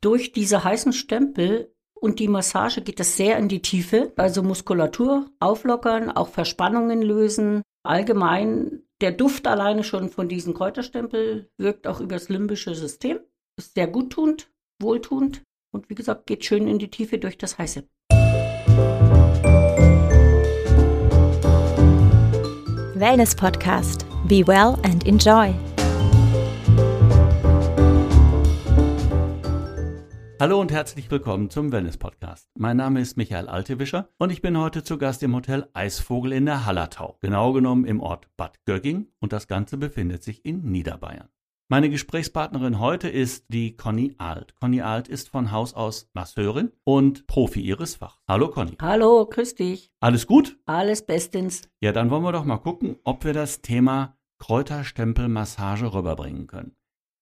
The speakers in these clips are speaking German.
Durch diese heißen Stempel und die Massage geht es sehr in die Tiefe, also Muskulatur auflockern, auch Verspannungen lösen. Allgemein der Duft alleine schon von diesen Kräuterstempel wirkt auch übers limbische System, ist sehr guttunend, wohltuend und wie gesagt geht schön in die Tiefe durch das Heiße. Wellness Podcast. Be well and enjoy. Hallo und herzlich willkommen zum Wellness Podcast. Mein Name ist Michael Altewischer und ich bin heute zu Gast im Hotel Eisvogel in der Hallertau, genau genommen im Ort Bad Gögging und das Ganze befindet sich in Niederbayern. Meine Gesprächspartnerin heute ist die Conny Alt. Conny Alt ist von Haus aus Masseurin und Profi ihres Fachs. Hallo Conny. Hallo, grüß dich. Alles gut? Alles bestens. Ja, dann wollen wir doch mal gucken, ob wir das Thema Kräuterstempelmassage rüberbringen können.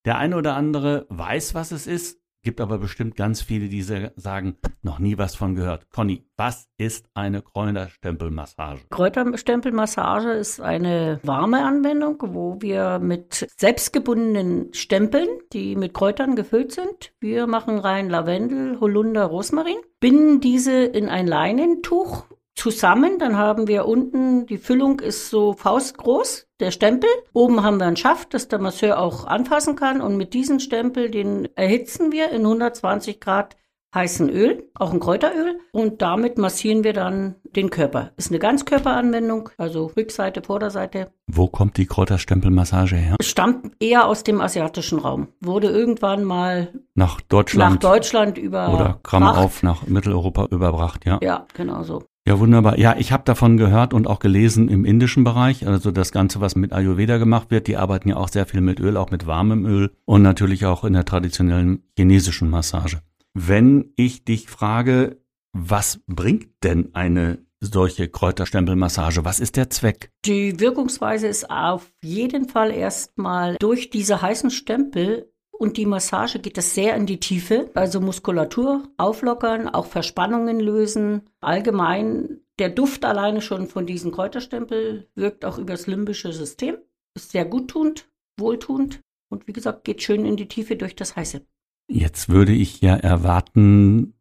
Der eine oder andere weiß, was es ist, Gibt aber bestimmt ganz viele, die sagen, noch nie was von gehört. Conny, was ist eine Kräuterstempelmassage? Kräuterstempelmassage ist eine warme Anwendung, wo wir mit selbstgebundenen Stempeln, die mit Kräutern gefüllt sind, wir machen rein Lavendel, Holunder, Rosmarin, binden diese in ein Leinentuch zusammen. Dann haben wir unten, die Füllung ist so faustgroß, der Stempel. Oben haben wir einen Schaft, dass der Masseur auch anfassen kann. Und mit diesem Stempel, den erhitzen wir in 120 Grad heißen Öl, auch ein Kräuteröl. Und damit massieren wir dann den Körper. Ist eine Ganzkörperanwendung, also Rückseite, Vorderseite. Wo kommt die Kräuterstempelmassage her? Stammt eher aus dem asiatischen Raum. Wurde irgendwann mal nach Deutschland, nach Deutschland über oder Klammer auf nach Mitteleuropa überbracht, ja? Ja, genau so. Ja, wunderbar. Ja, ich habe davon gehört und auch gelesen im indischen Bereich, also das Ganze, was mit Ayurveda gemacht wird, die arbeiten ja auch sehr viel mit Öl, auch mit warmem Öl und natürlich auch in der traditionellen chinesischen Massage. Wenn ich dich frage, was bringt denn eine solche Kräuterstempelmassage? Was ist der Zweck? Die Wirkungsweise ist auf jeden Fall erstmal durch diese heißen Stempel und die Massage geht es sehr in die Tiefe, also Muskulatur auflockern, auch Verspannungen lösen. Allgemein der Duft alleine schon von diesen Kräuterstempel wirkt auch übers limbische System, ist sehr guttunend, wohltuend und wie gesagt geht schön in die Tiefe durch das Heiße. Jetzt würde ich ja erwarten,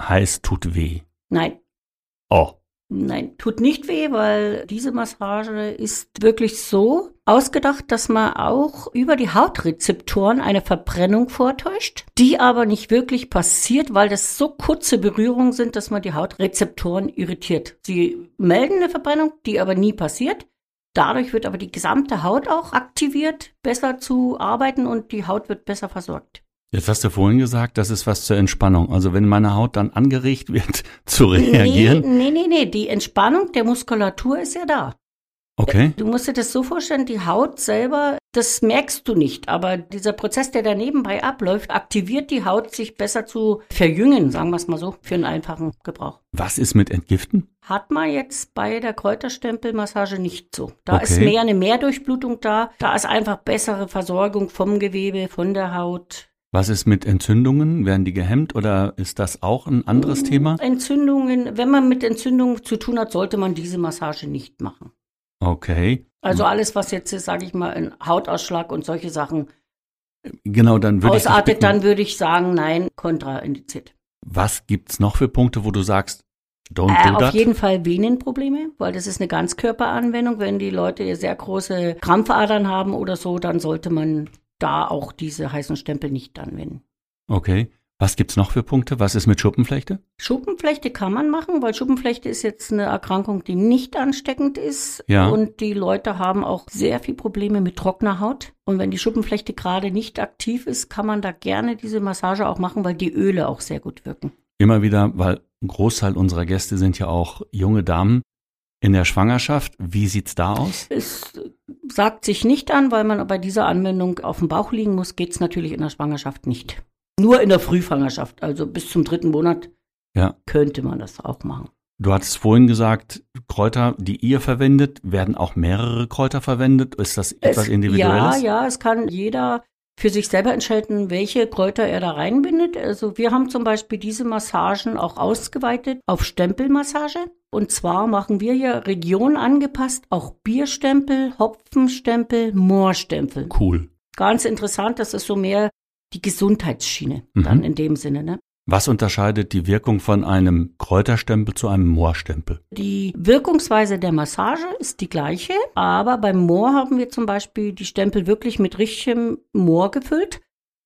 heiß tut weh. Nein. Oh. Nein, tut nicht weh, weil diese Massage ist wirklich so ausgedacht, dass man auch über die Hautrezeptoren eine Verbrennung vortäuscht, die aber nicht wirklich passiert, weil das so kurze Berührungen sind, dass man die Hautrezeptoren irritiert. Sie melden eine Verbrennung, die aber nie passiert. Dadurch wird aber die gesamte Haut auch aktiviert, besser zu arbeiten und die Haut wird besser versorgt. Jetzt hast du vorhin gesagt, das ist was zur Entspannung. Also wenn meine Haut dann angeregt wird, zu reagieren. Nee, nee, nee, nee. Die Entspannung der Muskulatur ist ja da. Okay. Du musst dir das so vorstellen, die Haut selber, das merkst du nicht, aber dieser Prozess, der da nebenbei abläuft, aktiviert die Haut, sich besser zu verjüngen, sagen wir es mal so, für einen einfachen Gebrauch. Was ist mit Entgiften? Hat man jetzt bei der Kräuterstempelmassage nicht so. Da okay. ist mehr eine Mehrdurchblutung da, da ist einfach bessere Versorgung vom Gewebe, von der Haut. Was ist mit Entzündungen? Werden die gehemmt oder ist das auch ein anderes Thema? Entzündungen, wenn man mit Entzündungen zu tun hat, sollte man diese Massage nicht machen. Okay. Also alles, was jetzt, sage ich mal, ein Hautausschlag und solche Sachen genau, dann würde ausartet, ich dann würde ich sagen, nein, kontraindiziert. Was gibt's noch für Punkte, wo du sagst, don't äh, do Auf that? jeden Fall Venenprobleme, weil das ist eine Ganzkörperanwendung. Wenn die Leute sehr große Krampfadern haben oder so, dann sollte man da auch diese heißen Stempel nicht anwenden. Okay. Was gibt's noch für Punkte? Was ist mit Schuppenflechte? Schuppenflechte kann man machen, weil Schuppenflechte ist jetzt eine Erkrankung, die nicht ansteckend ist. Ja. Und die Leute haben auch sehr viel Probleme mit trockener Haut. Und wenn die Schuppenflechte gerade nicht aktiv ist, kann man da gerne diese Massage auch machen, weil die Öle auch sehr gut wirken. Immer wieder, weil ein Großteil unserer Gäste sind ja auch junge Damen in der Schwangerschaft. Wie sieht's da aus? Es sagt sich nicht an, weil man bei dieser Anwendung auf dem Bauch liegen muss, geht's natürlich in der Schwangerschaft nicht. Nur in der Frühfangerschaft, also bis zum dritten Monat ja. könnte man das auch machen. Du hattest vorhin gesagt, Kräuter, die ihr verwendet, werden auch mehrere Kräuter verwendet? Ist das etwas es, Individuelles? Ja, ja, es kann jeder für sich selber entscheiden, welche Kräuter er da reinbindet. Also wir haben zum Beispiel diese Massagen auch ausgeweitet auf Stempelmassage. Und zwar machen wir hier Region angepasst, auch Bierstempel, Hopfenstempel, Moorstempel. Cool. Ganz interessant, das ist so mehr die Gesundheitsschiene, Mhm. dann in dem Sinne. Ne? Was unterscheidet die Wirkung von einem Kräuterstempel zu einem Moorstempel? Die Wirkungsweise der Massage ist die gleiche, aber beim Moor haben wir zum Beispiel die Stempel wirklich mit richtigem Moor gefüllt.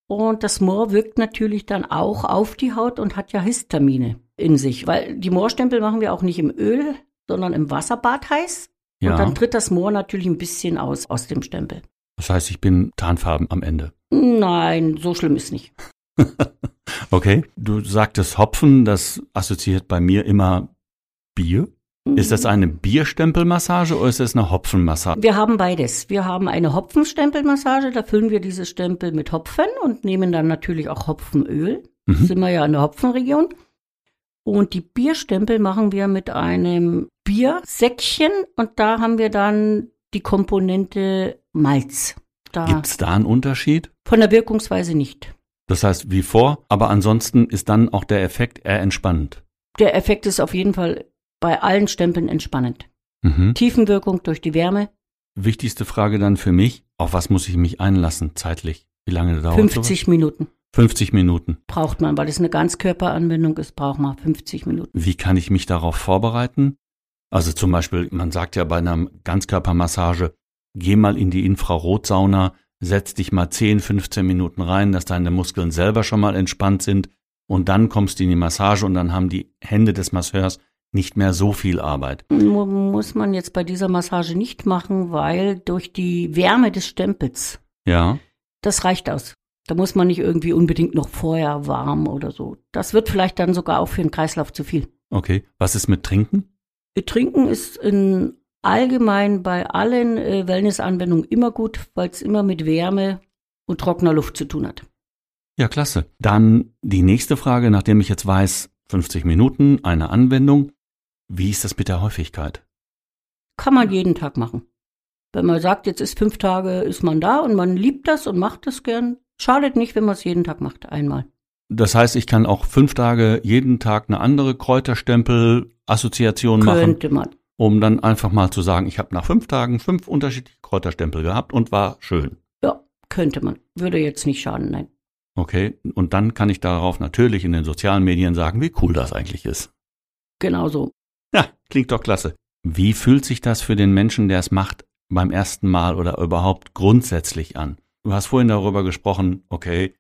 Und das Moor wirkt natürlich dann auch auf die Haut und hat ja Histamine in sich, weil die Moorstempel machen wir auch nicht im Öl, sondern im Wasserbad heiß. Und Ja. dann tritt das Moor natürlich ein bisschen aus aus dem Stempel. Das heißt, ich bin tarnfarben am Ende. Nein, so schlimm ist nicht. Okay. Du sagtest Hopfen, das assoziiert bei mir immer Bier. Ist das eine Bierstempelmassage oder ist das eine Hopfenmassage? Wir haben beides. Wir haben eine Hopfenstempelmassage, da füllen wir diese Stempel mit Hopfen und nehmen dann natürlich auch Hopfenöl. Mhm. Sind wir ja in der Hopfenregion. Und die Bierstempel machen wir mit einem Biersäckchen und da haben wir dann die Komponente Malz. Da Gibt es da einen Unterschied? von der Wirkungsweise nicht. Das heißt, wie vor, aber ansonsten ist dann auch der Effekt eher entspannend. Der Effekt ist auf jeden Fall bei allen Stempeln entspannend. Mhm. Tiefenwirkung durch die Wärme, Wichtigste Frage dann für mich, auf was muss ich mich einlassen zeitlich? Wie lange dauert 50 Minuten sowas? 50 Minuten. braucht man, weil es eine Ganzkörperanwendung ist, braucht man 50 Minuten. Wie kann ich mich darauf vorbereiten? Also zum Beispiel, man sagt ja bei einer Ganzkörpermassage, geh mal in die Infrarotsauna, setz dich mal 10, 15 Minuten rein, dass deine Muskeln selber schon mal entspannt sind und dann kommst du in die Massage und dann haben die Hände des Masseurs nicht mehr so viel Arbeit. Mu- Muss man jetzt bei dieser Massage nicht machen, weil durch die Wärme des Stempels, Ja, das reicht aus. Da muss man nicht irgendwie unbedingt noch vorher warm oder so. Das wird vielleicht dann sogar auch für den Kreislauf zu viel. okay. Was ist mit Trinken? Trinken ist in allgemein bei allen äh, Wellnessanwendungen immer gut, weil es immer mit Wärme und trockener Luft zu tun hat. Ja, klasse. Dann die nächste Frage, nachdem ich jetzt weiß, 50 Minuten, eine Anwendung. Wie ist das mit der Häufigkeit? Kann man jeden Tag machen. Wenn man sagt, jetzt ist fünf Tage, ist man da und man liebt das und macht das gern, schadet nicht, wenn man es jeden Tag macht, einmal. Das heißt, ich kann auch fünf Tage jeden Tag eine andere Kräuterstempel-Assoziation machen, Könnte man. Um dann einfach mal zu sagen, ich habe nach fünf Tagen fünf unterschiedliche Kräuterstempel gehabt und war schön. Ja, könnte man. Würde jetzt nicht schaden, nein. Okay, und dann kann ich darauf natürlich in den sozialen Medien sagen, wie cool das eigentlich ist. Genau so. Ja, klingt doch klasse. Wie fühlt sich das für den Menschen, der es macht, beim ersten Mal oder überhaupt grundsätzlich an? Du hast vorhin darüber gesprochen, okay,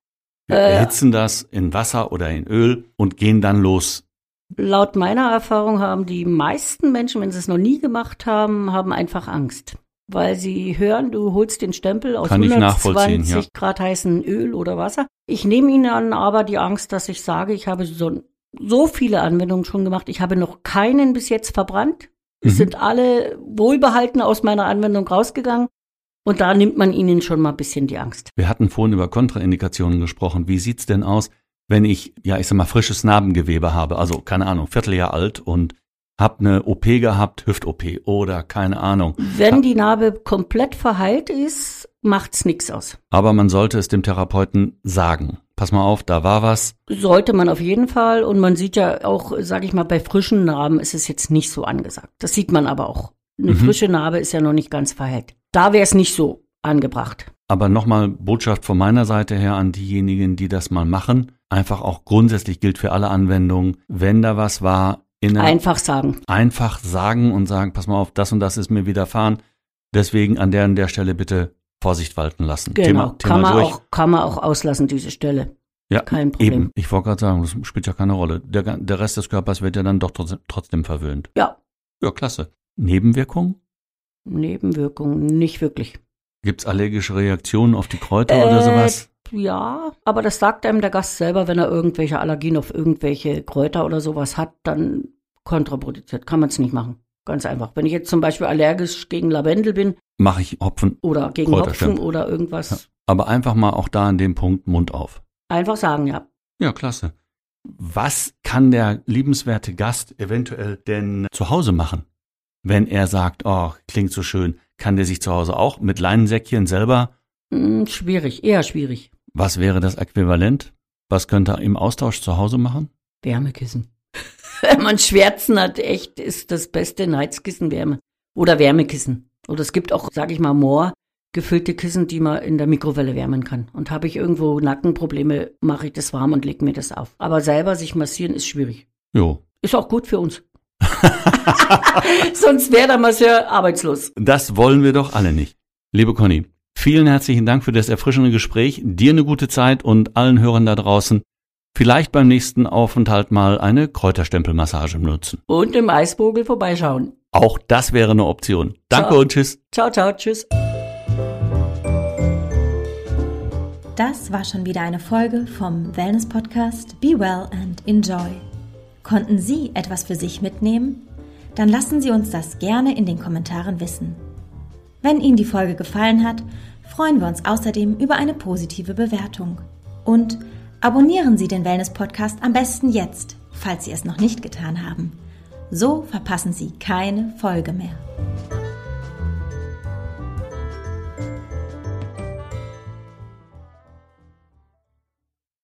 wir Äh. erhitzen das in Wasser oder in Öl und gehen dann los. Laut meiner Erfahrung haben die meisten Menschen, wenn sie es noch nie gemacht haben, haben einfach Angst. Weil sie hören, du holst den Stempel aus Kann ich nachvollziehen, 120 ja. Grad heißen Öl oder Wasser. Ich nehme ihnen an, aber die Angst, dass ich sage, ich habe so, so viele Anwendungen schon gemacht. Ich habe noch keinen bis jetzt verbrannt. Es Mhm. sind alle wohlbehalten aus meiner Anwendung rausgegangen. Und da nimmt man ihnen schon mal ein bisschen die Angst. Wir hatten vorhin über Kontraindikationen gesprochen. Wie sieht's denn aus, wenn ich, ja, ich sag mal, frisches Narbengewebe habe, also keine Ahnung, Vierteljahr alt und hab eine OP gehabt, Hüft-OP oder keine Ahnung. Wenn die Narbe komplett verheilt ist, macht's nichts aus. Aber man sollte es dem Therapeuten sagen. Pass mal auf, da war was. Sollte man auf jeden Fall. Und man sieht ja auch, sage ich mal, bei frischen Narben ist es jetzt nicht so angesagt. Das sieht man aber auch. Eine Mhm. frische Narbe ist ja noch nicht ganz verheilt. Da wäre es nicht so angebracht. Aber nochmal Botschaft von meiner Seite her an diejenigen, die das mal machen. Einfach auch grundsätzlich gilt für alle Anwendungen. Wenn da was war, Einfach sagen. einfach sagen und sagen, pass mal auf, das und das ist mir widerfahren. Deswegen an der und der Stelle bitte Vorsicht walten lassen. Genau. Thema, kann, Thema man durch. auch, kann man auch auslassen, diese Stelle. ja, kein Problem. Eben, ich wollte gerade sagen, das spielt ja keine Rolle. Der, der Rest des Körpers wird ja dann doch trotzdem, trotzdem verwöhnt. Ja, Ja, klasse. Nebenwirkungen? Nebenwirkungen nicht wirklich. Gibt's allergische Reaktionen auf die Kräuter oder Äh, sowas? Ja, aber das sagt einem der Gast selber, wenn er irgendwelche Allergien auf irgendwelche Kräuter oder sowas hat, dann kontraproduziert. Kann man es nicht machen. Ganz einfach. Wenn ich jetzt zum Beispiel allergisch gegen Lavendel bin Mache ich Hopfen. oder gegen. Hopfen oder irgendwas, Aber einfach mal auch da an dem Punkt Mund auf. einfach sagen, ja. Ja, klasse. Was kann der liebenswerte Gast eventuell denn zu Hause machen? Wenn er sagt, oh, klingt so schön, kann der sich zu Hause auch mit Leinensäckchen selber, Hm, schwierig, eher schwierig. was wäre das Äquivalent? Was könnte er im Austausch zu Hause machen? Wärmekissen. Wenn man Schwärzen hat, echt ist das beste Heizkissen Wärme. Oder Wärmekissen. Oder es gibt auch, sag ich mal, gefüllte Kissen, die man in der Mikrowelle wärmen kann. Und habe ich irgendwo Nackenprobleme, mache ich das warm und lege mir das auf. Aber selber sich massieren ist schwierig. Jo. Ist auch gut für uns. Sonst wäre der Masseur arbeitslos. Das wollen wir doch alle nicht. Liebe Conny, vielen herzlichen Dank für das erfrischende Gespräch. Dir eine gute Zeit und allen Hörern da draußen vielleicht beim nächsten Aufenthalt mal eine Kräuterstempelmassage nutzen. Und im Eisvogel vorbeischauen. Auch das wäre eine Option. Danke Ciao. und tschüss. Ciao, ciao, tschüss. Das war schon wieder eine Folge vom Wellness Podcast Be Well and Enjoy. Konnten Sie etwas für sich mitnehmen? Dann lassen Sie uns das gerne in den Kommentaren wissen. Wenn Ihnen die Folge gefallen hat, freuen wir uns außerdem über eine positive Bewertung. Und abonnieren Sie den Wellness Podcast am besten jetzt, falls Sie es noch nicht getan haben. So verpassen Sie keine Folge mehr.